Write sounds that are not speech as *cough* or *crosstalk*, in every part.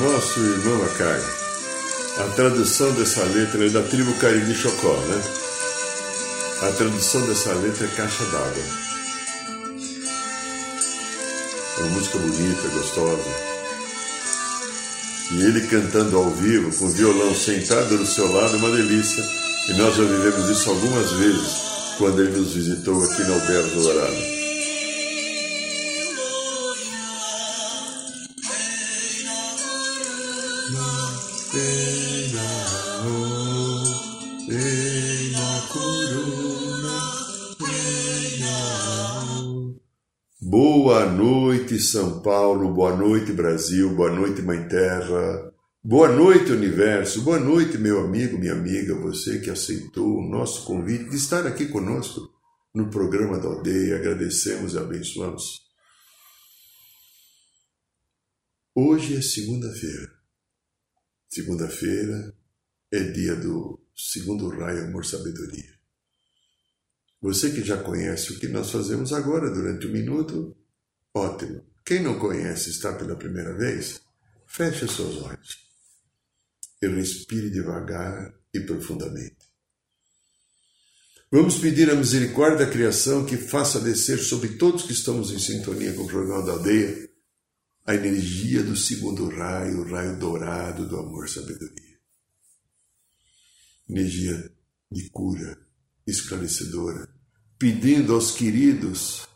Nosso irmão Acai. A tradução dessa letra é da tribo Cariri Chocó, né? A tradução dessa letra é Caixa d'Água. É uma música bonita, gostosa. E ele cantando ao vivo, com o violão sentado do seu lado, é uma delícia. E nós já vivemos isso algumas vezes, quando ele nos visitou aqui na Alberto Dourado. Boa noite, São Paulo, boa noite, Brasil, boa noite, Mãe Terra, boa noite, Universo, boa noite, meu amigo, minha amiga, você que aceitou o nosso convite de estar aqui conosco no programa da aldeia. Agradecemos e abençoamos. Hoje é segunda-feira. Segunda-feira é dia do segundo raio Amor Sabedoria. Você que já conhece o que nós fazemos agora durante um minuto, ótimo. Quem não conhece está pela primeira vez, feche seus olhos e respire devagar e profundamente. Vamos pedir a misericórdia da criação que faça descer sobre todos que estamos em sintonia com o programa da aldeia a energia do segundo raio, o raio dourado do amor sabedoria. Energia de cura, esclarecedora, pedindo aos queridos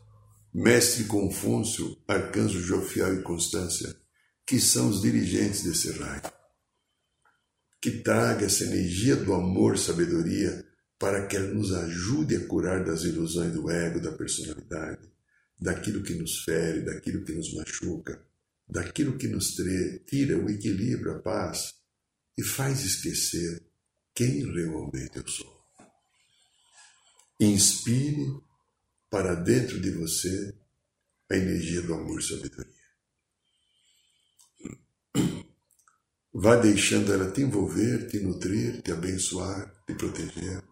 Mestre Confúcio, Arcanjo Jofiel e Constância, que são os dirigentes desse raio, que traga essa energia do amor, sabedoria, para que ela nos ajude a curar das ilusões do ego, da personalidade, daquilo que nos fere, daquilo que nos machuca, daquilo que nos tira o equilíbrio, a paz e faz esquecer quem realmente eu sou. Inspire para dentro de você a energia do amor e sabedoria. Vá deixando ela te envolver, te nutrir, te abençoar, te proteger.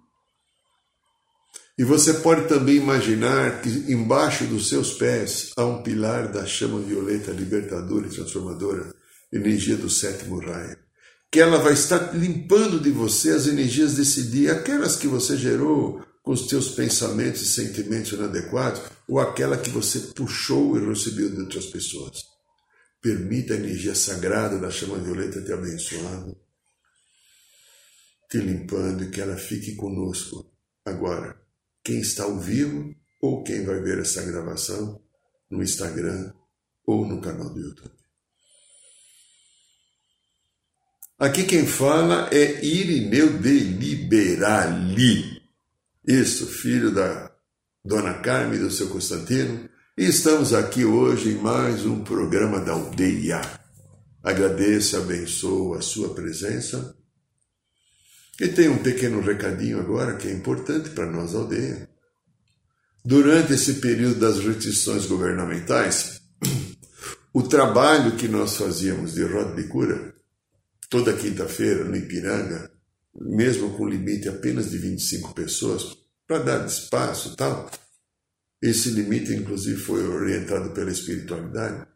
E você pode também imaginar que embaixo dos seus pés há um pilar da chama violeta libertadora e transformadora, energia do sétimo raio que ela vai estar limpando de você as energias desse dia, aquelas que você gerou com os teus pensamentos e sentimentos inadequados, ou aquela que você puxou e recebeu de outras pessoas. Permita a energia sagrada da chama violeta te abençoando, te limpando e que ela fique conosco agora. Quem está ao vivo ou quem vai ver essa gravação no Instagram ou no canal do YouTube. Aqui quem fala é Irineu de Liberali. Isso, filho da Dona Carmen e do seu Constantino. E estamos aqui hoje em mais um programa da aldeia. Agradeço e abençoo a sua presença. E tem um pequeno recadinho agora que é importante para nós aldeia. Durante esse período das restrições governamentais, o trabalho que nós fazíamos de roda de cura toda quinta-feira no Ipiranga, mesmo com limite apenas de 25 pessoas, para dar espaço e tal. Esse limite, inclusive, foi orientado pela espiritualidade.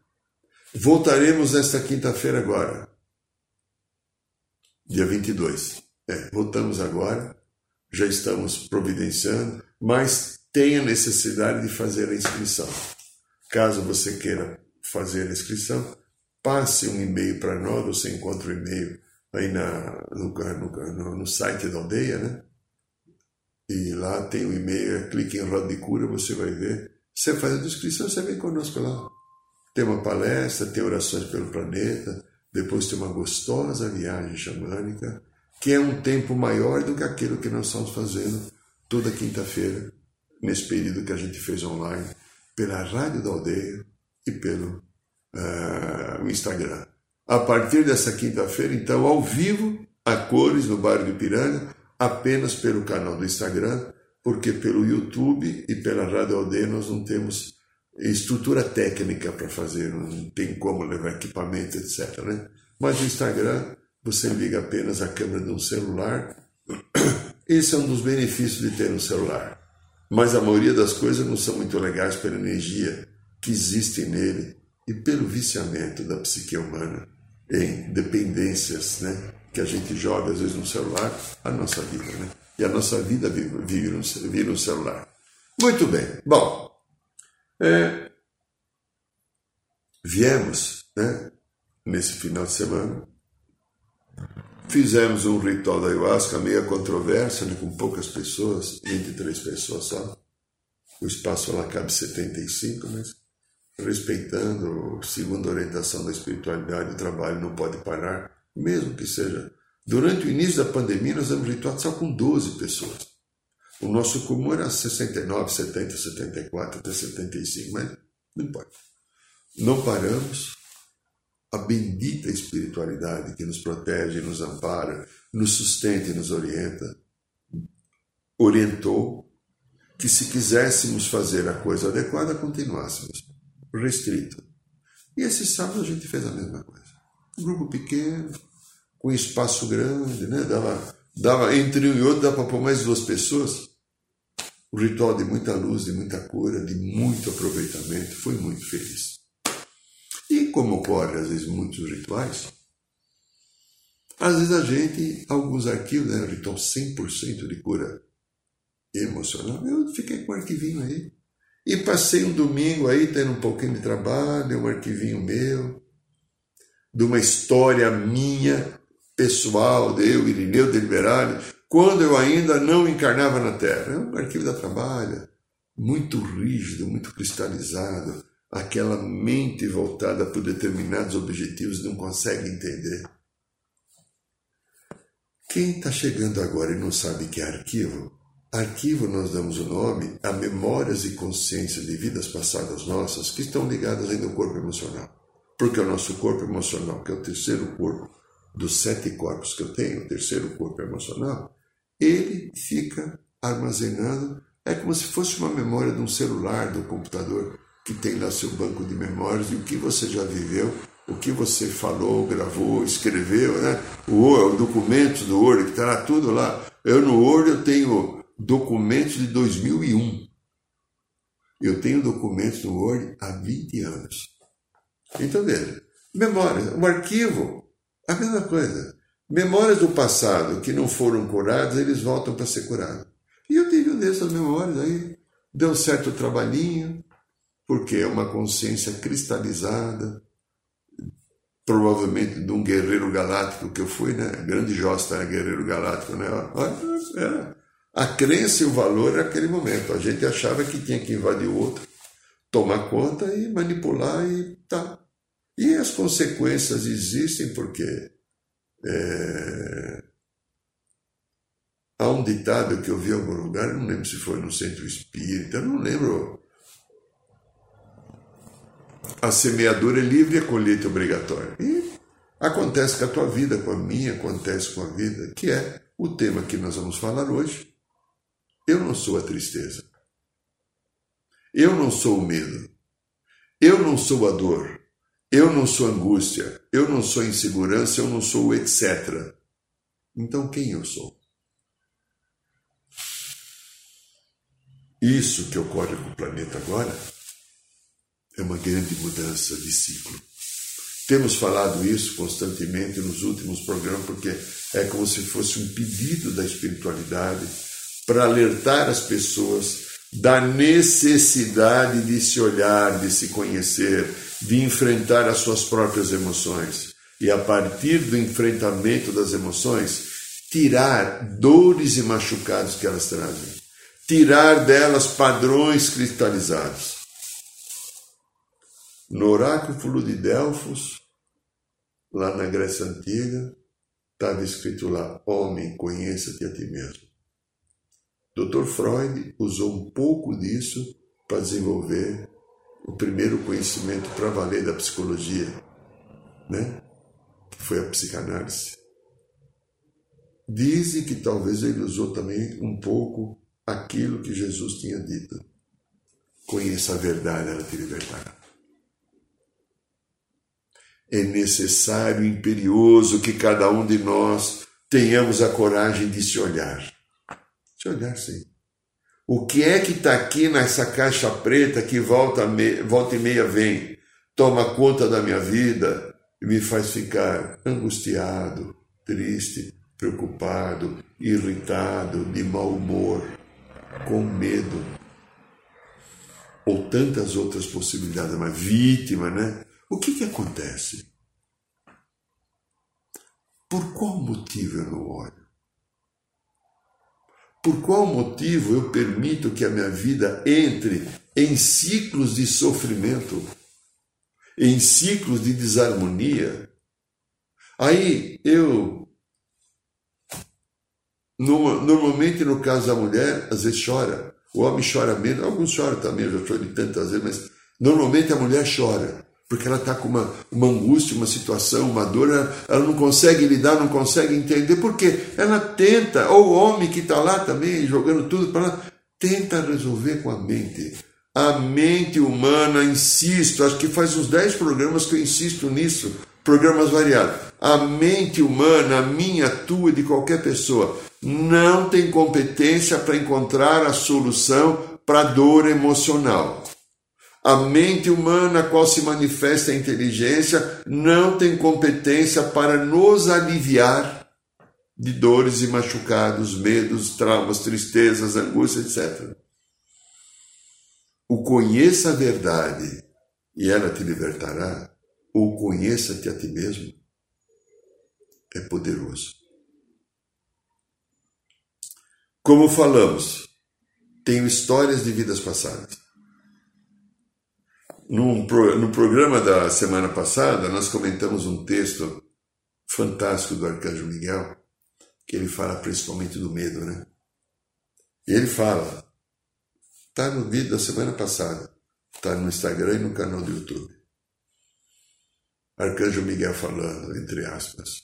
Voltaremos nesta quinta-feira agora, dia 22. É, voltamos agora, já estamos providenciando, mas tem a necessidade de fazer a inscrição. Caso você queira fazer a inscrição, passe um e-mail para nós, você encontra o e-mail aí na, no, no, no, site da aldeia, né? E lá tem o e-mail, clique em Roda de Cura, você vai ver. Você faz a inscrição, você vem conosco lá. Tem uma palestra, tem orações pelo planeta, depois tem uma gostosa viagem xamânica, que é um tempo maior do que aquilo que nós estamos fazendo toda quinta-feira, nesse período que a gente fez online, pela Rádio da Aldeia e pelo uh, Instagram. A partir dessa quinta-feira, então, ao vivo, a cores no bairro de Piranga, apenas pelo canal do Instagram, porque pelo YouTube e pela Rádio Aldeia nós não temos estrutura técnica para fazer, não tem como levar equipamento, etc. Né? Mas no Instagram você liga apenas a câmera de um celular. *clears throat* Esse é um dos benefícios de ter um celular. Mas a maioria das coisas não são muito legais pela energia que existe nele e pelo viciamento da psique humana em dependências, né? Que a gente joga às vezes no celular, a nossa vida, né? E a nossa vida vive, no, vive celular. Muito bem. Bom, é, viemos, né? Nesse final de semana, fizemos um ritual da ayahuasca meio controversa, né, com poucas pessoas, 23 pessoas só. O espaço lá cabe 75, mas respeitando, segundo a orientação da espiritualidade, o trabalho não pode parar, mesmo que seja. Durante o início da pandemia, nós damos ritual só com 12 pessoas. O nosso comum era 69, 70, 74, até 75, mas não importa. Não paramos. A bendita espiritualidade que nos protege, nos ampara, nos sustenta e nos orienta, orientou que se quiséssemos fazer a coisa adequada, continuássemos restrito. E esse sábado a gente fez a mesma coisa. Um grupo pequeno, com espaço grande, né? dava, dava entre um e outro, dava para pôr mais duas pessoas. Um ritual de muita luz, de muita cura, de muito aproveitamento. Foi muito feliz. E como ocorre às vezes muitos rituais, às vezes a gente, alguns arquivos, né, ritual 100% de cura emocional, eu fiquei com um arquivinho aí. E passei um domingo aí tendo um pouquinho de trabalho, um arquivinho meu, de uma história minha, pessoal, de eu, Irineu Deliberale, quando eu ainda não encarnava na Terra. É um arquivo da trabalho, muito rígido, muito cristalizado, aquela mente voltada por determinados objetivos não consegue entender. Quem está chegando agora e não sabe que é arquivo, Arquivo nós damos o nome a memórias e consciências de vidas passadas nossas que estão ligadas ainda ao corpo emocional. Porque o nosso corpo emocional, que é o terceiro corpo dos sete corpos que eu tenho, o terceiro corpo emocional, ele fica armazenado, é como se fosse uma memória de um celular, do computador, que tem lá seu banco de memórias o que você já viveu, o que você falou, gravou, escreveu, né? O, o documento do Word, que está tudo lá. Eu no Word eu tenho documentos de 2001. Eu tenho documentos no Word há 20 anos. Então veja, memórias, o arquivo, a mesma coisa. Memórias do passado que não foram curadas, eles voltam para ser curados. E eu tive um dessas memórias aí, deu um certo trabalhinho, porque é uma consciência cristalizada, provavelmente de um guerreiro galáctico que eu fui, né? Grande Josta era guerreiro galáctico, né? Era a crença e o valor naquele momento. A gente achava que tinha que invadir o outro, tomar conta e manipular e tá. E as consequências existem porque é... há um ditado que eu vi em algum lugar, não lembro se foi no centro espírita, não lembro. A semeadura é livre e a colheita é obrigatória. E acontece com a tua vida, com a minha, acontece com a vida, que é o tema que nós vamos falar hoje. Eu não sou a tristeza. Eu não sou o medo. Eu não sou a dor. Eu não sou a angústia. Eu não sou a insegurança. Eu não sou o etc. Então quem eu sou? Isso que ocorre com o planeta agora é uma grande mudança de ciclo. Temos falado isso constantemente nos últimos programas, porque é como se fosse um pedido da espiritualidade para alertar as pessoas da necessidade de se olhar, de se conhecer, de enfrentar as suas próprias emoções. E a partir do enfrentamento das emoções, tirar dores e machucados que elas trazem, tirar delas padrões cristalizados. No oráculo de Delfos, lá na Grécia Antiga, estava escrito lá: Homem, conheça-te a ti mesmo. Dr. Freud usou um pouco disso para desenvolver o primeiro conhecimento para valer da psicologia, né? que foi a psicanálise. Dizem que talvez ele usou também um pouco aquilo que Jesus tinha dito. Conheça a verdade, ela te libertará. É necessário, imperioso que cada um de nós tenhamos a coragem de se olhar. Se olhar, sim. O que é que está aqui nessa caixa preta que volta, volta e meia vem, toma conta da minha vida e me faz ficar angustiado, triste, preocupado, irritado, de mau humor, com medo? Ou tantas outras possibilidades, uma vítima, né? O que, que acontece? Por qual motivo eu não olho? Por qual motivo eu permito que a minha vida entre em ciclos de sofrimento, em ciclos de desarmonia? Aí eu. Normalmente, no caso da mulher, às vezes chora, o homem chora menos, alguns choram também, eu já chorei tantas vezes, mas normalmente a mulher chora porque ela está com uma, uma angústia, uma situação, uma dor, ela, ela, não consegue lidar, não consegue entender, porque ela tenta, ou o homem que está lá também jogando tudo para lá, tenta resolver com a mente. A mente humana, insisto, acho que faz uns 10 programas que eu insisto nisso, programas variados. A mente humana, a minha, a tua, de qualquer pessoa, não tem competência para encontrar a solução para a dor emocional. A mente humana, a qual se manifesta a inteligência, não tem competência para nos aliviar de dores e machucados, medos, traumas, tristezas, angústias, etc. O conheça a verdade e ela te libertará, ou conheça-te a ti mesmo, é poderoso. Como falamos, tenho histórias de vidas passadas. No, no programa da semana passada, nós comentamos um texto fantástico do Arcanjo Miguel, que ele fala principalmente do medo, né? E ele fala, tá no vídeo da semana passada, tá no Instagram e no canal do YouTube. Arcanjo Miguel falando, entre aspas.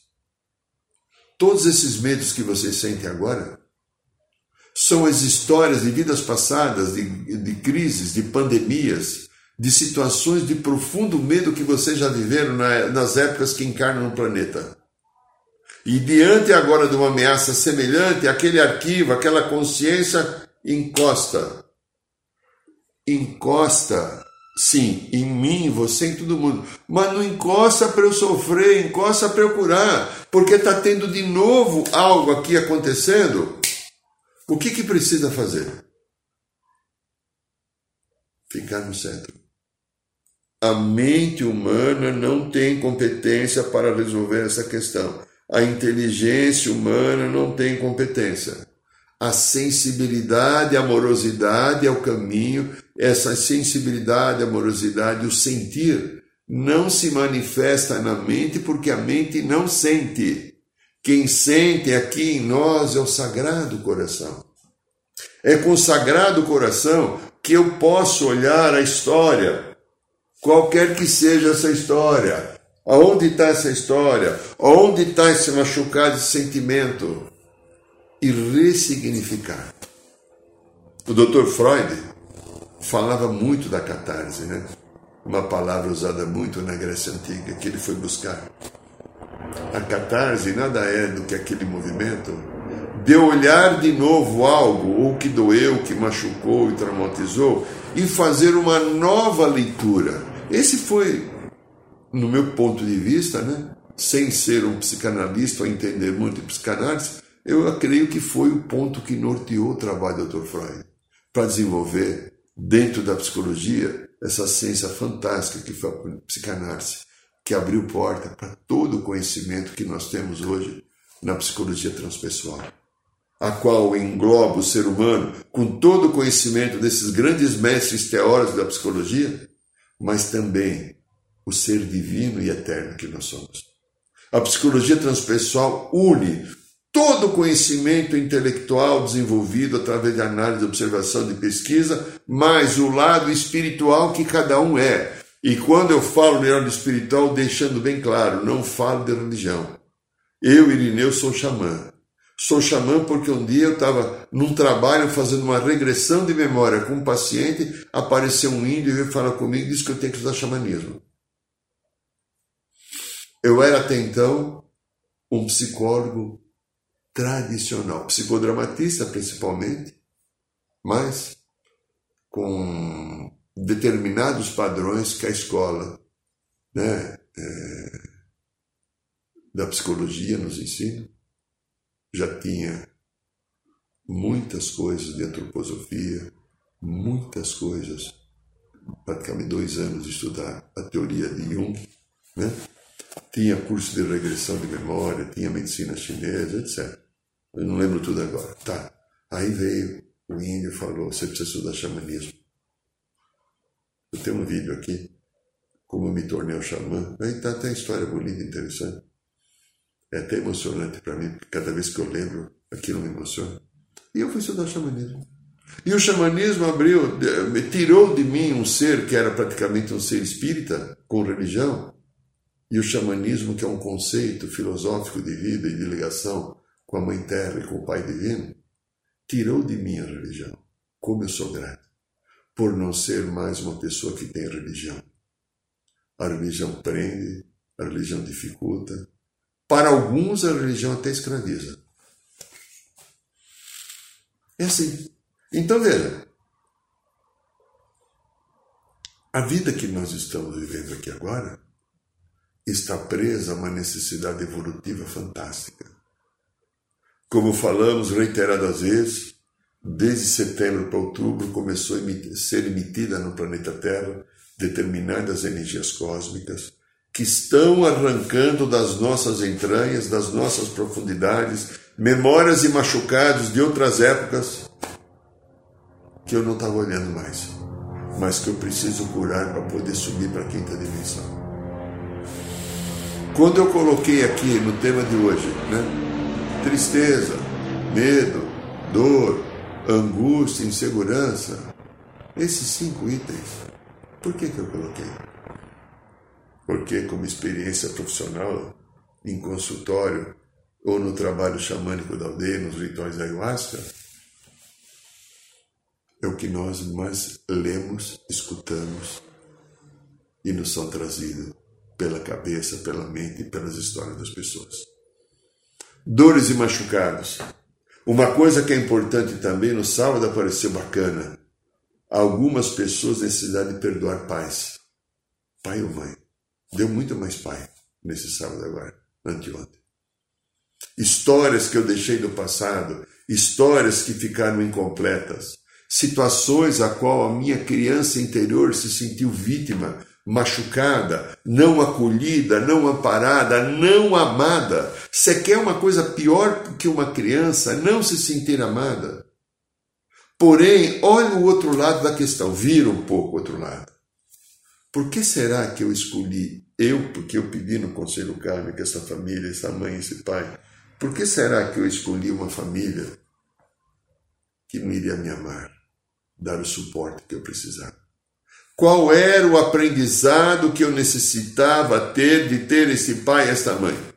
Todos esses medos que vocês sentem agora são as histórias de vidas passadas, de, de crises, de pandemias, de situações de profundo medo que vocês já viveram nas épocas que encarnam no planeta. E diante agora de uma ameaça semelhante, aquele arquivo, aquela consciência encosta. Encosta, sim, em mim, você, em todo mundo. Mas não encosta para eu sofrer, encosta para eu curar. Porque está tendo de novo algo aqui acontecendo. O que, que precisa fazer? Ficar no centro. A mente humana não tem competência para resolver essa questão. A inteligência humana não tem competência. A sensibilidade, a amorosidade é o caminho. Essa sensibilidade, a amorosidade, o sentir, não se manifesta na mente porque a mente não sente. Quem sente aqui em nós é o Sagrado Coração. É com o Sagrado Coração que eu posso olhar a história qualquer que seja essa história. Aonde está essa história? Aonde está esse machucado, esse sentimento? E ressignificar. O Dr. Freud falava muito da catarse, né? Uma palavra usada muito na Grécia Antiga, que ele foi buscar. A catarse nada é do que aquele movimento de olhar de novo algo, ou que doeu, que machucou e traumatizou, e fazer uma nova leitura esse foi, no meu ponto de vista, né, sem ser um psicanalista ou entender muito de psicanálise, eu creio que foi o ponto que norteou o trabalho do Dr. Freud para desenvolver dentro da psicologia essa ciência fantástica que foi a psicanálise, que abriu porta para todo o conhecimento que nós temos hoje na psicologia transpessoal, a qual engloba o ser humano com todo o conhecimento desses grandes mestres teóricos da psicologia mas também o ser divino e eterno que nós somos. A psicologia transpessoal une todo o conhecimento intelectual desenvolvido através de análise, observação e pesquisa, mais o lado espiritual que cada um é. E quando eu falo no lado espiritual, deixando bem claro, não falo de religião. Eu, Irineu, sou xamã. Sou xamã porque um dia eu estava num trabalho fazendo uma regressão de memória com um paciente, apareceu um índio e veio falar comigo e disse que eu tenho que usar xamanismo. Eu era até então um psicólogo tradicional, psicodramatista principalmente, mas com determinados padrões que a escola né, é, da psicologia nos ensina. Já tinha muitas coisas de antroposofia, muitas coisas, praticamente dois anos de estudar a teoria de Jung, né? tinha curso de regressão de memória, tinha medicina chinesa, etc. Eu não lembro tudo agora. Tá. Aí veio o índio e falou: você precisa estudar xamanismo. Eu tenho um vídeo aqui, como eu me tornei um xamã. Aí tá até história bonita, interessante. É até emocionante para mim, porque cada vez que eu lembro, aquilo me emociona. E eu fui estudar xamanismo. E o xamanismo abriu, tirou de mim um ser que era praticamente um ser espírita, com religião, e o xamanismo, que é um conceito filosófico de vida e de ligação com a Mãe Terra e com o Pai Divino, tirou de mim a religião. Como eu sou grato por não ser mais uma pessoa que tem religião. A religião prende, a religião dificulta. Para alguns, a religião até escraviza. É assim. Então veja, a vida que nós estamos vivendo aqui agora está presa a uma necessidade evolutiva fantástica. Como falamos reiteradas vezes, desde setembro para outubro começou a ser emitida no planeta Terra determinadas energias cósmicas que estão arrancando das nossas entranhas, das nossas profundidades, memórias e machucados de outras épocas que eu não estava olhando mais, mas que eu preciso curar para poder subir para a quinta dimensão. Quando eu coloquei aqui no tema de hoje, né? tristeza, medo, dor, angústia, insegurança. Esses cinco itens. Por que, que eu coloquei? Porque, como experiência profissional, em consultório ou no trabalho xamânico da aldeia, nos rituais da ayahuasca, é o que nós mais lemos, escutamos e nos são trazidos pela cabeça, pela mente e pelas histórias das pessoas dores e machucados. Uma coisa que é importante também, no sábado apareceu bacana. Algumas pessoas necessidade de perdoar pais. Pai ou mãe. Deu muito mais pai nesse sábado agora, anteontem. Histórias que eu deixei do passado, histórias que ficaram incompletas, situações a qual a minha criança interior se sentiu vítima machucada, não acolhida, não amparada, não amada. Você quer uma coisa pior que uma criança não se sentir amada? Porém, olha o outro lado da questão, vira um pouco o outro lado. Por que será que eu escolhi eu, porque eu pedi no conselho kármico essa família, essa mãe, esse pai? Por que será que eu escolhi uma família que não iria me amar, dar o suporte que eu precisava? Qual era o aprendizado que eu necessitava ter de ter esse pai e esta mãe?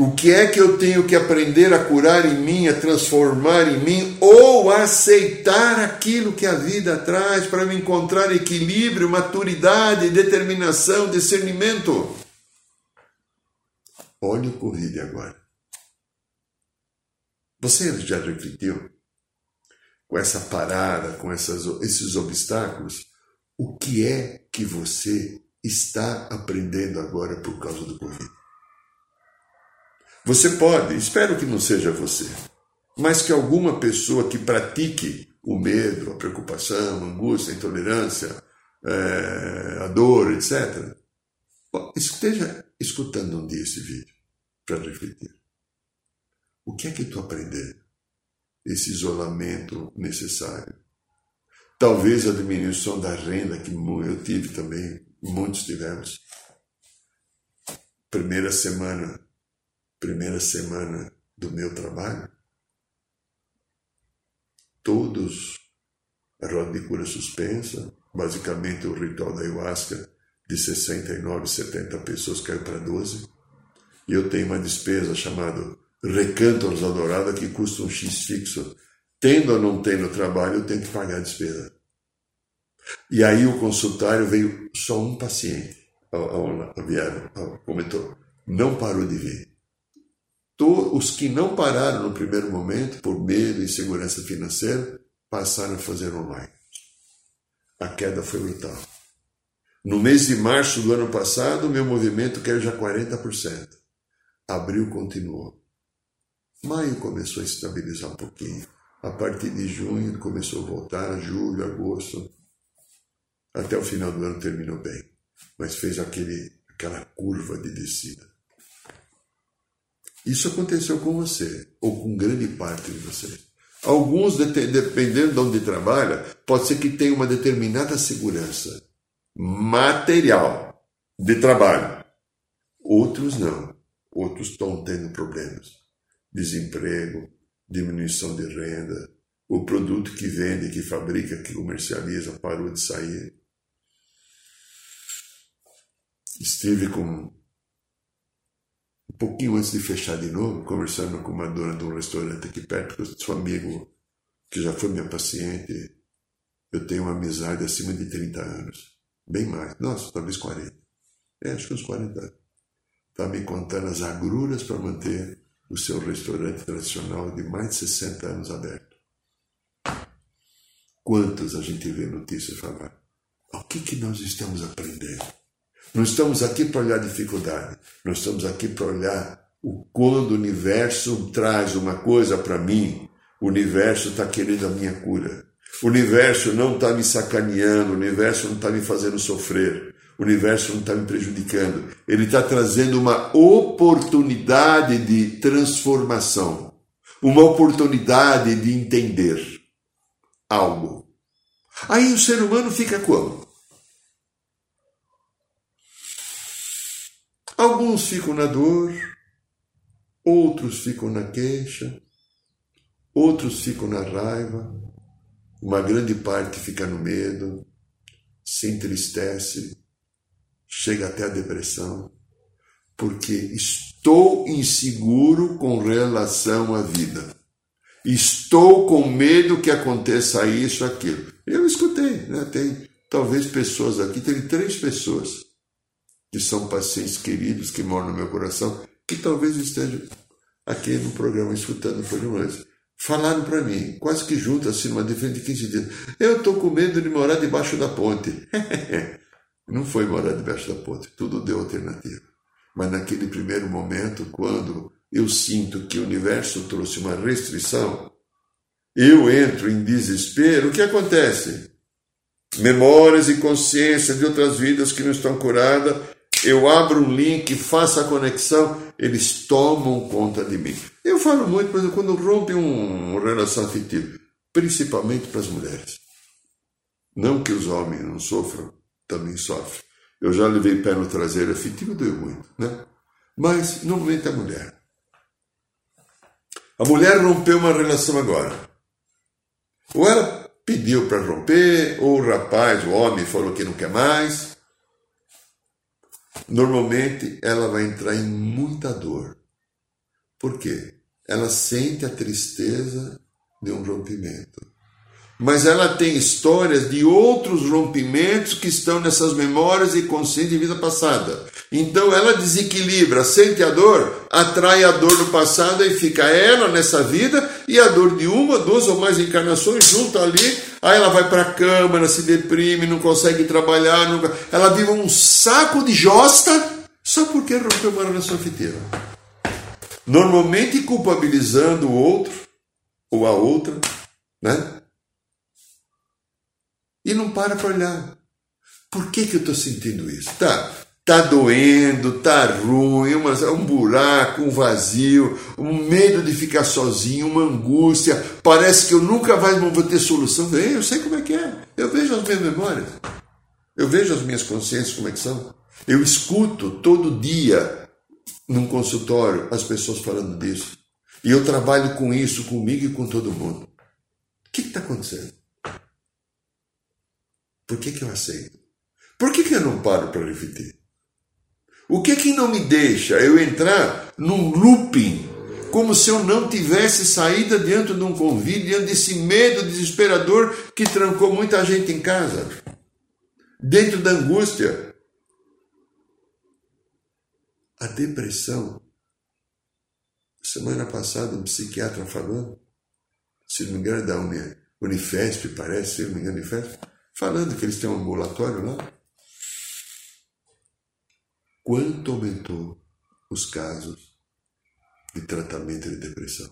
O que é que eu tenho que aprender a curar em mim, a transformar em mim, ou aceitar aquilo que a vida traz para me encontrar equilíbrio, maturidade, determinação, discernimento? Olhe o Covid agora. Você já refletiu? com essa parada, com essas, esses obstáculos, o que é que você está aprendendo agora por causa do Covid? Você pode, espero que não seja você, mas que alguma pessoa que pratique o medo, a preocupação, a angústia, a intolerância, é, a dor, etc., esteja escutando um dia esse vídeo para refletir. O que é que tu aprendeu? esse isolamento necessário. Talvez a diminuição da renda, que eu tive também muitos tivemos. Primeira semana, primeira semana do meu trabalho, todos a roda de cura suspensa, basicamente o ritual da ayahuasca de 69, 70 pessoas caiu para 12. E eu tenho uma despesa chamada Recanto Adorada que custa um X fixo. Tendo ou não tendo trabalho, eu tenho que pagar a despesa. E aí o consultário veio só um paciente. Vieram, comentou, não parou de vir. Os que não pararam no primeiro momento, por medo e insegurança financeira, passaram a fazer online. A queda foi brutal. No mês de março do ano passado, meu movimento caiu já 40%. Abril continuou. Maio começou a estabilizar um pouquinho. A partir de junho começou a voltar, julho, agosto. Até o final do ano terminou bem, mas fez aquele, aquela curva de descida. Isso aconteceu com você, ou com grande parte de vocês. Alguns, dependendo de onde trabalha, pode ser que tenha uma determinada segurança material de trabalho. Outros não. Outros estão tendo problemas. Desemprego, diminuição de renda, o produto que vende, que fabrica, que comercializa parou de sair. Estive com pouquinho antes de fechar de novo, conversando com uma dona de um restaurante aqui perto, que eu amigo, que já foi minha paciente. Eu tenho uma amizade acima de 30 anos. Bem mais. Nossa, talvez 40. É, acho que uns 40 anos. Está me contando as agruras para manter o seu restaurante tradicional de mais de 60 anos aberto. Quantas a gente vê notícias falar? O que, que nós estamos aprendendo? Não estamos aqui para olhar dificuldade, nós estamos aqui para olhar o quando o universo traz uma coisa para mim, o universo está querendo a minha cura. O universo não está me sacaneando, o universo não está me fazendo sofrer, o universo não está me prejudicando. Ele está trazendo uma oportunidade de transformação, uma oportunidade de entender algo. Aí o ser humano fica como? Alguns ficam na dor, outros ficam na queixa, outros ficam na raiva, uma grande parte fica no medo, se entristece, chega até a depressão, porque estou inseguro com relação à vida. Estou com medo que aconteça isso, aquilo. Eu escutei, né? Tem talvez pessoas aqui, tem três pessoas que são pacientes queridos que moram no meu coração, que talvez estejam aqui no programa, escutando o programa. Falaram para mim, quase que junto, assim, numa diferença de 15 dias, eu estou com medo de morar debaixo da ponte. *laughs* Não foi morar debaixo da ponte, tudo deu alternativa. Mas naquele primeiro momento, quando eu sinto que o universo trouxe uma restrição, eu entro em desespero, o que acontece? Memórias e consciência de outras vidas que não estão curadas eu abro um link, faço a conexão, eles tomam conta de mim. Eu falo muito, por exemplo, quando rompe um, uma relação afetiva, principalmente para as mulheres. Não que os homens não sofram, também sofrem. Eu já levei pé no traseiro afetivo, doeu muito, né? Mas, normalmente, a mulher. A mulher rompeu uma relação agora. Ou ela pediu para romper, ou o rapaz, o homem, falou que não quer mais normalmente ela vai entrar em muita dor. Por quê? Ela sente a tristeza de um rompimento. Mas ela tem histórias de outros rompimentos que estão nessas memórias e consciência de vida passada. Então ela desequilibra, sente a dor, atrai a dor do passado e fica ela nessa vida e a dor de uma, duas ou mais encarnações junto ali. Aí ela vai para a cama, ela se deprime, não consegue trabalhar, nunca... ela vive um saco de josta só porque rompeu uma relação afetiva. Normalmente culpabilizando o outro ou a outra, né? E não para para olhar. Por que, que eu estou sentindo isso? Tá, tá doendo, tá ruim, uma, um buraco, um vazio, um medo de ficar sozinho, uma angústia. Parece que eu nunca mais vou ter solução. Vem, eu sei como é que é. Eu vejo as minhas memórias. Eu vejo as minhas consciências como é que são. Eu escuto todo dia num consultório as pessoas falando disso. E eu trabalho com isso comigo e com todo mundo. O que está acontecendo? Por que, que eu aceito? Por que, que eu não paro para refletir? O que que não me deixa eu entrar num looping, como se eu não tivesse saída dentro de um convite, diante desse medo desesperador que trancou muita gente em casa, dentro da angústia? A depressão. Semana passada, um psiquiatra falando, se não me engano, da Unifesp, parece, se não me engano, Unifesp, falando que eles têm um ambulatório lá quanto aumentou os casos de tratamento de depressão.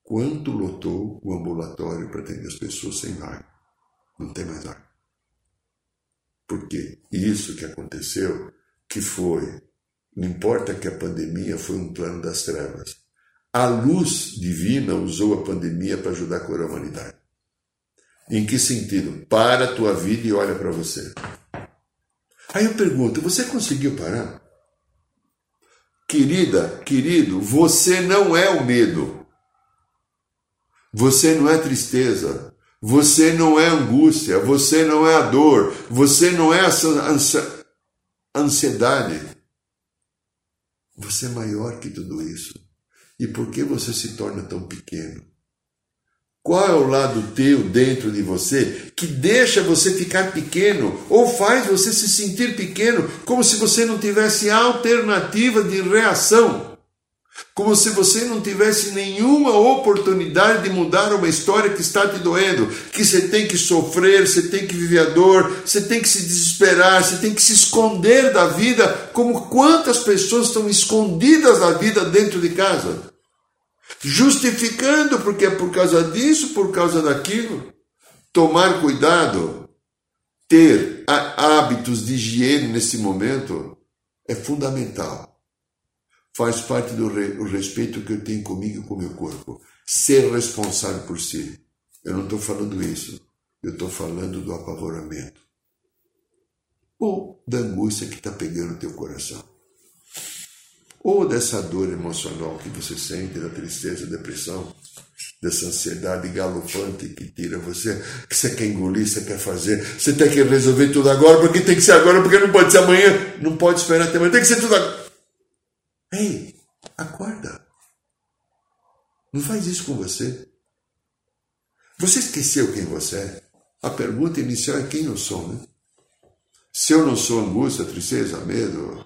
Quanto lotou o ambulatório para atender as pessoas sem vaga. Não tem mais vaga. Porque isso que aconteceu, que foi, não importa que a pandemia foi um plano das trevas. A luz divina usou a pandemia para ajudar a curar a humanidade. Em que sentido? Para a tua vida e olha para você. Aí eu pergunto: você conseguiu parar? Querida, querido, você não é o medo. Você não é tristeza. Você não é angústia. Você não é a dor. Você não é essa ansiedade. Você é maior que tudo isso. E por que você se torna tão pequeno? Qual é o lado teu dentro de você que deixa você ficar pequeno ou faz você se sentir pequeno, como se você não tivesse alternativa de reação? Como se você não tivesse nenhuma oportunidade de mudar uma história que está te doendo, que você tem que sofrer, você tem que viver a dor, você tem que se desesperar, você tem que se esconder da vida, como quantas pessoas estão escondidas da vida dentro de casa justificando porque é por causa disso, por causa daquilo. Tomar cuidado, ter hábitos de higiene nesse momento é fundamental. Faz parte do respeito que eu tenho comigo e com o meu corpo. Ser responsável por si. Eu não estou falando isso. Eu estou falando do apavoramento. Ou da angústia que está pegando o teu coração ou dessa dor emocional que você sente, da tristeza, depressão, dessa ansiedade galopante que tira você, que você quer engolir, você quer fazer, você tem que resolver tudo agora, porque tem que ser agora, porque não pode ser amanhã, não pode esperar até amanhã, tem que ser tudo agora. Ei, acorda. Não faz isso com você. Você esqueceu quem você é? A pergunta inicial é quem eu sou, né? Se eu não sou angústia, tristeza, medo,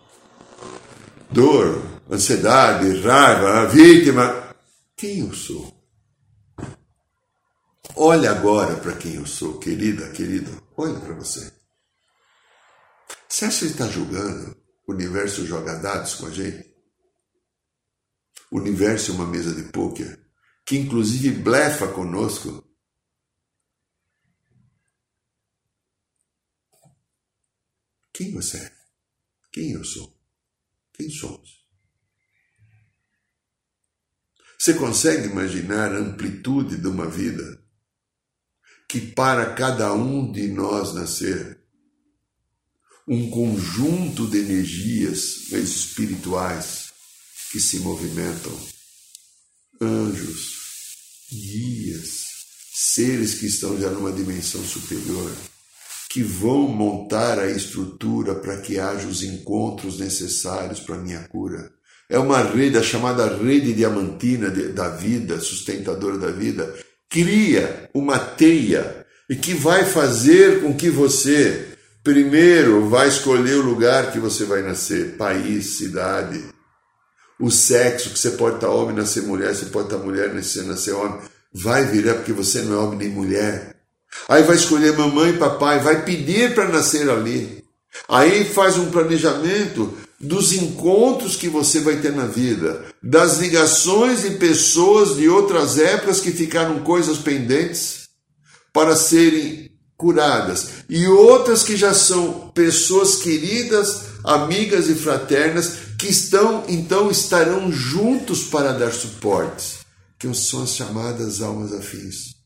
dor, ansiedade, raiva, a vítima. Quem eu sou? Olha agora para quem eu sou, querida, querido. Olha para você. Você acha que está julgando? O universo joga dados com a gente? O universo é uma mesa de pôquer que inclusive blefa conosco. Quem você é? Quem eu sou? Quem somos? Você consegue imaginar a amplitude de uma vida que para cada um de nós nascer um conjunto de energias espirituais que se movimentam, anjos, guias, seres que estão já numa dimensão superior que vão montar a estrutura para que haja os encontros necessários para a minha cura. É uma rede, a chamada rede diamantina da vida, sustentadora da vida, cria uma teia e que vai fazer com que você, primeiro, vai escolher o lugar que você vai nascer, país, cidade, o sexo, que você pode estar homem, nascer mulher, você pode estar mulher, nascer, nascer homem, vai virar porque você não é homem nem mulher. Aí vai escolher mamãe e papai, vai pedir para nascer ali. Aí faz um planejamento dos encontros que você vai ter na vida, das ligações de pessoas de outras épocas que ficaram coisas pendentes para serem curadas, e outras que já são pessoas queridas, amigas e fraternas que estão então estarão juntos para dar suportes, que são as chamadas almas afins.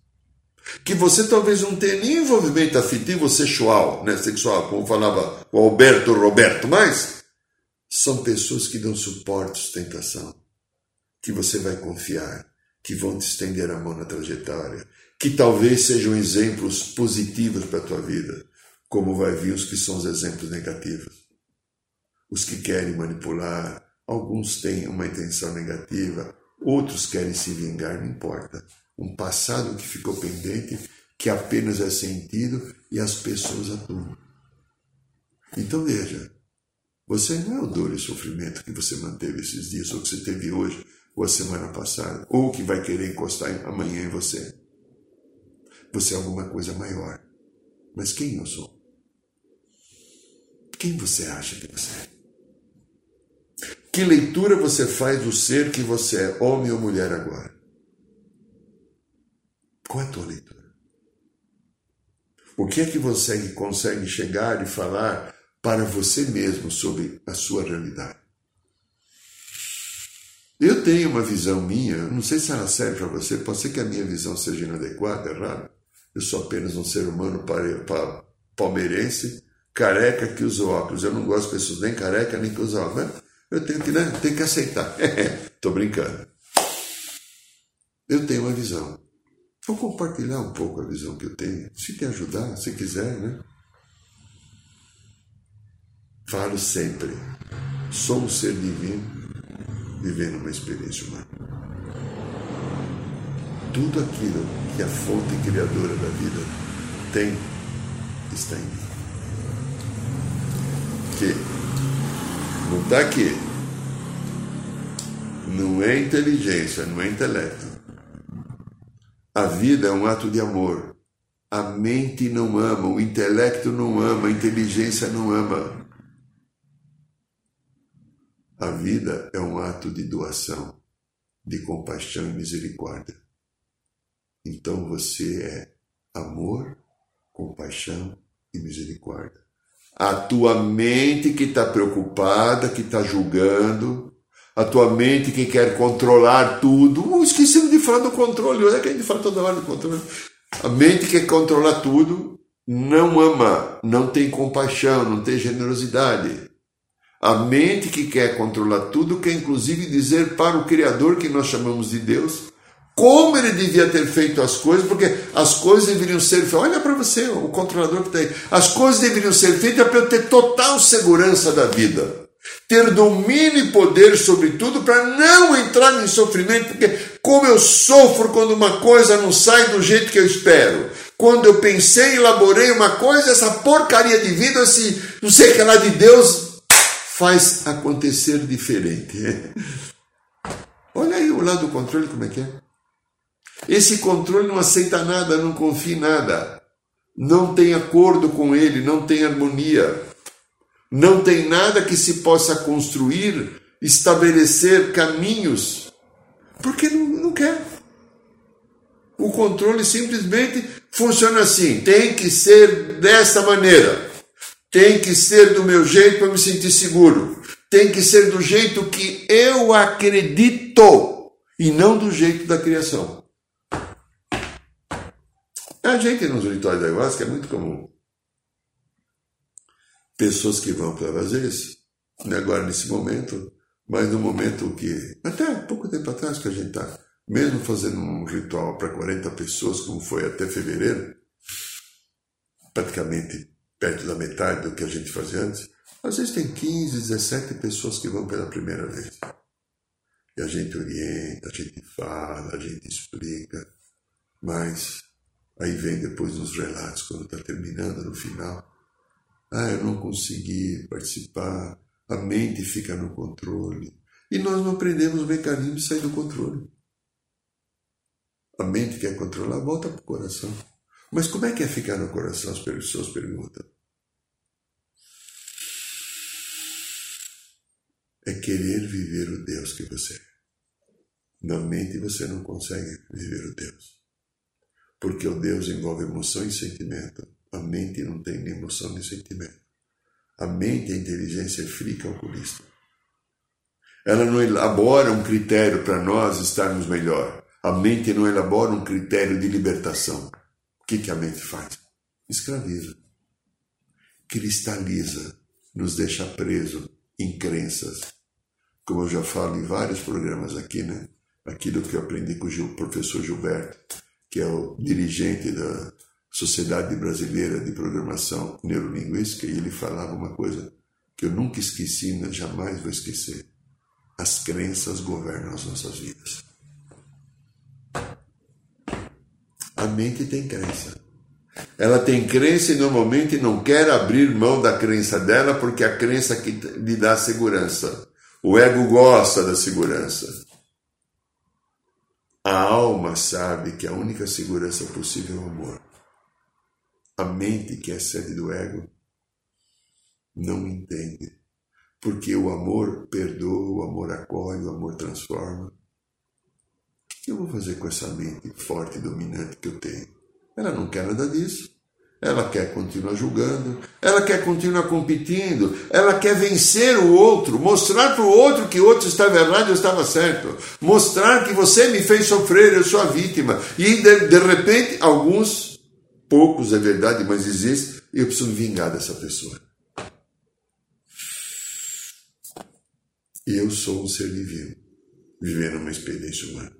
Que você talvez não tenha nem envolvimento afetivo ou sexual, né, sexual, como falava o Alberto Roberto, mas são pessoas que dão suporte, sustentação, que você vai confiar, que vão te estender a mão na trajetória, que talvez sejam exemplos positivos para a tua vida, como vai vir os que são os exemplos negativos. Os que querem manipular, alguns têm uma intenção negativa, outros querem se vingar, não importa um passado que ficou pendente, que apenas é sentido e as pessoas atuam. Então veja, você não é o dor e sofrimento que você manteve esses dias, ou que você teve hoje, ou a semana passada, ou que vai querer encostar amanhã em você. Você é alguma coisa maior. Mas quem eu sou? Quem você acha que você é? Que leitura você faz do ser que você é, homem ou mulher agora? Qual é a tua leitura? O que é que você consegue chegar e falar para você mesmo sobre a sua realidade? Eu tenho uma visão minha, não sei se ela serve para você, pode ser que a minha visão seja inadequada, errada. Eu sou apenas um ser humano palmeirense, careca que usa óculos. Eu não gosto de pessoas nem careca nem que usam óculos. Eu tenho que, né, tenho que aceitar. *laughs* Estou brincando. Eu tenho uma visão. Vou compartilhar um pouco a visão que eu tenho, se te ajudar, se quiser, né? Falo sempre, sou um ser divino vivendo uma experiência humana. Tudo aquilo que a fonte criadora da vida tem está em mim. Que não está aqui. Não é inteligência, não é intelecto a vida é um ato de amor. A mente não ama, o intelecto não ama, a inteligência não ama. A vida é um ato de doação, de compaixão e misericórdia. Então você é amor, compaixão e misericórdia. A tua mente que está preocupada, que está julgando, a tua mente que quer controlar tudo. Uh, esquecendo de falar do controle, olha que a gente fala toda hora do controle. A mente que quer controlar tudo não ama, não tem compaixão, não tem generosidade. A mente que quer controlar tudo quer inclusive dizer para o Criador, que nós chamamos de Deus, como ele devia ter feito as coisas, porque as coisas deveriam ser feitas. Olha para você, o controlador que está aí. As coisas deveriam ser feitas para eu ter total segurança da vida ter domínio e poder sobre tudo para não entrar em sofrimento, porque como eu sofro quando uma coisa não sai do jeito que eu espero. Quando eu pensei, elaborei uma coisa, essa porcaria de vida, esse não sei o que lá de Deus, faz acontecer diferente. *laughs* Olha aí o lado do controle como é que é. Esse controle não aceita nada, não confia em nada, não tem acordo com ele, não tem harmonia. Não tem nada que se possa construir, estabelecer caminhos, porque não, não quer. O controle simplesmente funciona assim: tem que ser dessa maneira, tem que ser do meu jeito para me sentir seguro, tem que ser do jeito que eu acredito e não do jeito da criação. A gente nos rituais da ayahuasca é muito comum. Pessoas que vão para vezes, né, agora nesse momento, mas no momento que, até pouco tempo atrás que a gente está, mesmo fazendo um ritual para 40 pessoas, como foi até fevereiro, praticamente perto da metade do que a gente fazia antes, às vezes tem 15, 17 pessoas que vão pela primeira vez. E a gente orienta, a gente fala, a gente explica, mas aí vem depois os relatos, quando está terminando, no final, ah, eu não consegui participar. A mente fica no controle. E nós não aprendemos o mecanismo de sair do controle. A mente quer controlar, volta para o coração. Mas como é que é ficar no coração? As pessoas perguntam. É querer viver o Deus que você é. Na mente você não consegue viver o Deus. Porque o Deus envolve emoção e sentimento. A mente não tem nem emoção nem sentimento. A mente é inteligência fria calculista. Ela não elabora um critério para nós estarmos melhor. A mente não elabora um critério de libertação. que, que a mente faz? Escraviza, cristaliza, nos deixa preso em crenças. Como eu já falo em vários programas aqui, né? Aquilo que eu aprendi com o professor Gilberto, que é o dirigente da Sociedade Brasileira de Programação Neurolinguística, e ele falava uma coisa que eu nunca esqueci, jamais vou esquecer. As crenças governam as nossas vidas. A mente tem crença. Ela tem crença e normalmente não quer abrir mão da crença dela porque a crença que lhe dá segurança. O ego gosta da segurança. A alma sabe que a única segurança possível é o amor. A mente, que é sede do ego, não entende. Porque o amor perdoa, o amor acolhe, o amor transforma. O que eu vou fazer com essa mente forte e dominante que eu tenho? Ela não quer nada disso. Ela quer continuar julgando, ela quer continuar competindo, ela quer vencer o outro, mostrar para o outro que o outro estava errado eu estava certo, mostrar que você me fez sofrer, eu sou a vítima. E de, de repente, alguns, poucos é verdade, mas existe, eu preciso me vingar dessa pessoa. Eu sou um ser divino, vivendo uma experiência humana.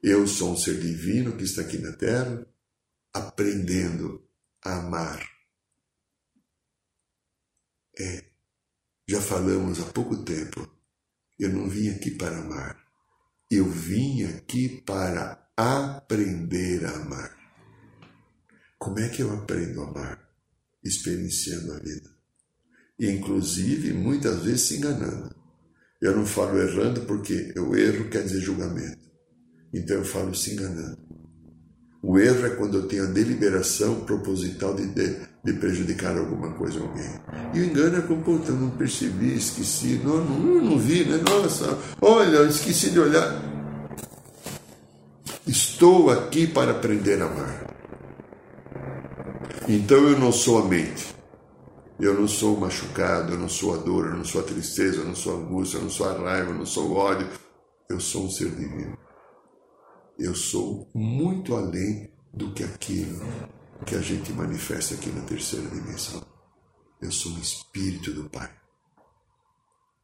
Eu sou um ser divino que está aqui na Terra, aprendendo a amar. É, já falamos há pouco tempo, eu não vim aqui para amar, eu vim aqui para aprender a amar. Como é que eu aprendo a amar? Experienciando a vida. E, inclusive, muitas vezes se enganando. Eu não falo errando porque o erro quer dizer julgamento. Então eu falo se enganando. O erro é quando eu tenho a deliberação proposital de, de, de prejudicar alguma coisa a alguém. E o engano é como, puta, eu não percebi, esqueci, não, não, não vi, né? Nossa, olha, esqueci de olhar. Estou aqui para aprender a amar. Então eu não sou a mente. Eu não sou o machucado, eu não sou a dor, eu não sou a tristeza, eu não sou a angústia, eu não sou a raiva, eu não sou o ódio. Eu sou um ser divino. Eu sou muito além do que aquilo que a gente manifesta aqui na terceira dimensão. Eu sou um espírito do Pai.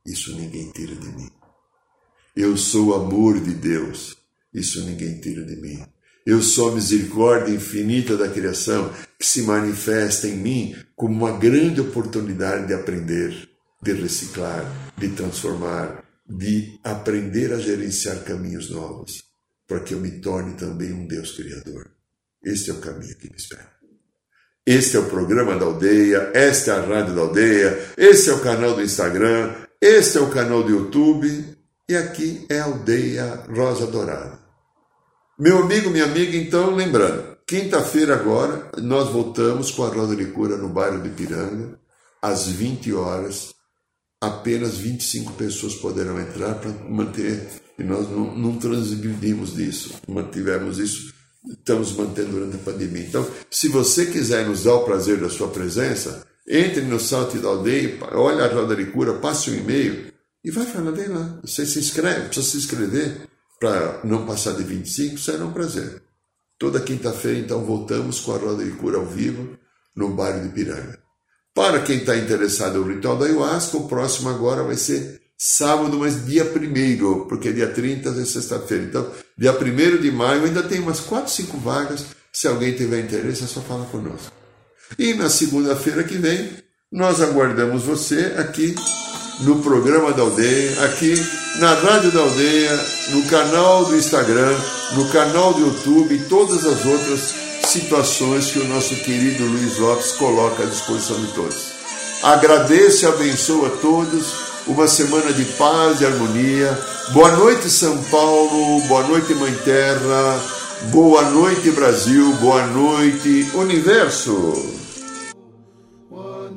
Isso ninguém tira de mim. Eu sou o amor de Deus. Isso ninguém tira de mim. Eu sou a misericórdia infinita da criação que se manifesta em mim como uma grande oportunidade de aprender, de reciclar, de transformar, de aprender a gerenciar caminhos novos, para que eu me torne também um Deus Criador. Este é o caminho que me espera. Este é o programa da aldeia, esta é a rádio da aldeia, esse é o canal do Instagram, este é o canal do YouTube e aqui é a aldeia Rosa Dourada. Meu amigo, minha amiga, então, lembrando, quinta-feira agora, nós voltamos com a Roda de Cura no bairro de Piranga, às 20 horas. Apenas 25 pessoas poderão entrar para manter, e nós não, não transgredimos disso, mantivemos isso, estamos mantendo durante a pandemia. Então, se você quiser nos dar o prazer da sua presença, entre no site da aldeia, olha a Roda de Cura, passe um e-mail e vai falar, vem lá. Você se inscreve, precisa se inscrever para não passar de 25, será um prazer. Toda quinta-feira, então, voltamos com a Roda de Cura ao vivo no bairro de Piranga. Para quem está interessado no ritual da ayahuasca, o próximo agora vai ser sábado, mas dia 1 porque dia 30 é sexta-feira. Então, dia 1 de maio, ainda tem umas 4, 5 vagas. Se alguém tiver interesse, é só falar conosco. E na segunda-feira que vem, nós aguardamos você aqui no programa da aldeia, aqui na Rádio da Aldeia, no canal do Instagram, no canal do YouTube e todas as outras situações que o nosso querido Luiz Lopes coloca à disposição de todos. Agradeço e abençoo a todos. Uma semana de paz e harmonia. Boa noite, São Paulo. Boa noite, Mãe Terra. Boa noite, Brasil. Boa noite, Universo.